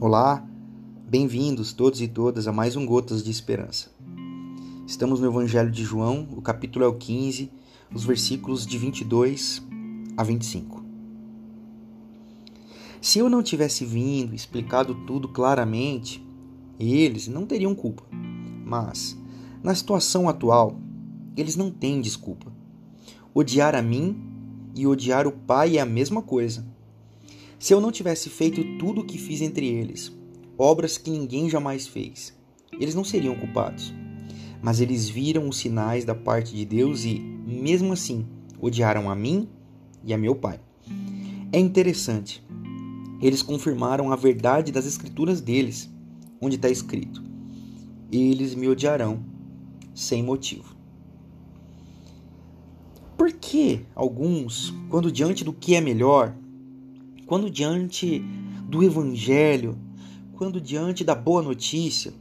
Olá, bem-vindos todos e todas a mais um Gotas de Esperança. Estamos no Evangelho de João, o capítulo é o 15, os versículos de 22 a 25. Se eu não tivesse vindo, explicado tudo claramente, eles não teriam culpa. Mas, na situação atual, eles não têm desculpa. Odiar a mim e odiar o Pai é a mesma coisa. Se eu não tivesse feito tudo o que fiz entre eles, obras que ninguém jamais fez, eles não seriam culpados. Mas eles viram os sinais da parte de Deus e, mesmo assim, odiaram a mim e a meu Pai. É interessante. Eles confirmaram a verdade das escrituras deles, onde está escrito: Eles me odiarão sem motivo. Por que alguns, quando diante do que é melhor, quando diante do evangelho, quando diante da boa notícia,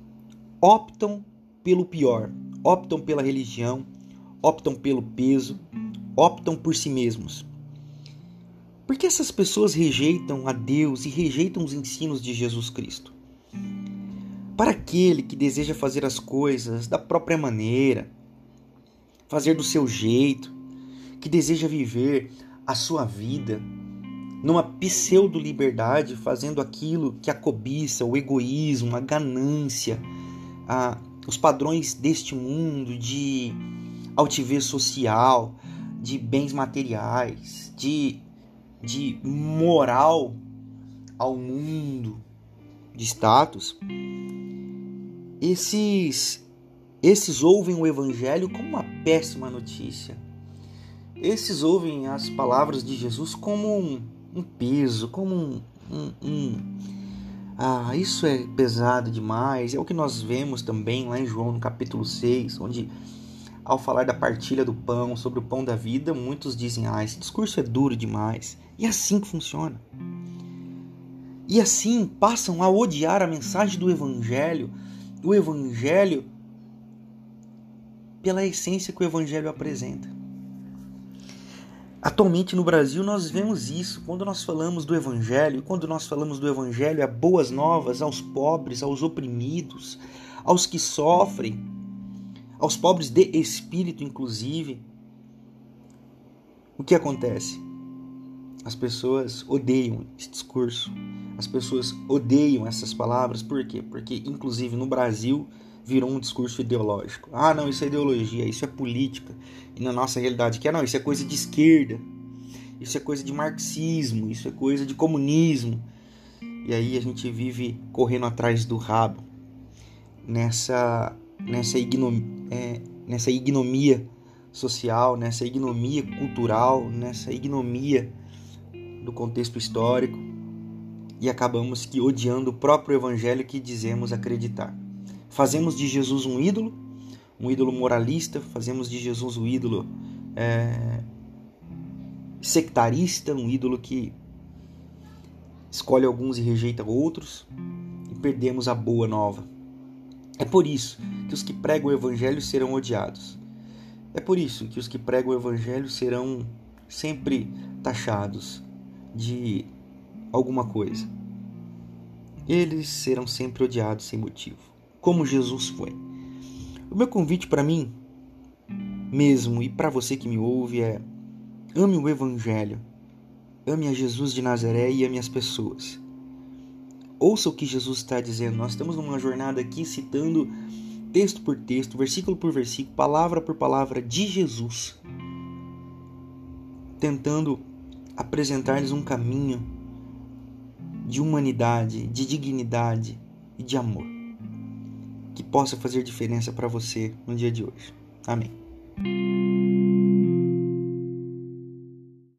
optam pelo pior, optam pela religião, optam pelo peso, optam por si mesmos. Por que essas pessoas rejeitam a Deus e rejeitam os ensinos de Jesus Cristo? Para aquele que deseja fazer as coisas da própria maneira, fazer do seu jeito, que deseja viver a sua vida numa pseudo-liberdade, fazendo aquilo que a cobiça, o egoísmo, a ganância, a, os padrões deste mundo de altivez social, de bens materiais, de, de moral ao mundo, de status, esses, esses ouvem o evangelho como uma péssima notícia. Esses ouvem as palavras de Jesus como um, um peso, como um, um, um, Ah, isso é pesado demais. É o que nós vemos também lá em João, no capítulo 6, onde, ao falar da partilha do pão, sobre o pão da vida, muitos dizem: Ah, esse discurso é duro demais. E é assim que funciona. E assim passam a odiar a mensagem do Evangelho, o Evangelho, pela essência que o Evangelho apresenta. Atualmente no Brasil nós vemos isso quando nós falamos do Evangelho, quando nós falamos do Evangelho, é boas novas aos pobres, aos oprimidos, aos que sofrem, aos pobres de espírito, inclusive. O que acontece? As pessoas odeiam esse discurso, as pessoas odeiam essas palavras, por quê? Porque, inclusive, no Brasil virou um discurso ideológico. Ah, não, isso é ideologia, isso é política. E na nossa realidade, que é não, isso é coisa de esquerda, isso é coisa de marxismo, isso é coisa de comunismo. E aí a gente vive correndo atrás do rabo nessa nessa, ignom, é, nessa ignomia social, nessa ignomia cultural, nessa ignomia do contexto histórico e acabamos que odiando o próprio evangelho que dizemos acreditar. Fazemos de Jesus um ídolo, um ídolo moralista, fazemos de Jesus um ídolo é, sectarista, um ídolo que escolhe alguns e rejeita outros, e perdemos a boa nova. É por isso que os que pregam o evangelho serão odiados. É por isso que os que pregam o evangelho serão sempre taxados de alguma coisa. Eles serão sempre odiados sem motivo como Jesus foi. O meu convite para mim mesmo e para você que me ouve é: ame o Evangelho, ame a Jesus de Nazaré e ame as pessoas. Ouça o que Jesus está dizendo. Nós estamos numa jornada aqui citando texto por texto, versículo por versículo, palavra por palavra de Jesus, tentando apresentar-lhes um caminho de humanidade, de dignidade e de amor que possa fazer diferença para você no dia de hoje. Amém.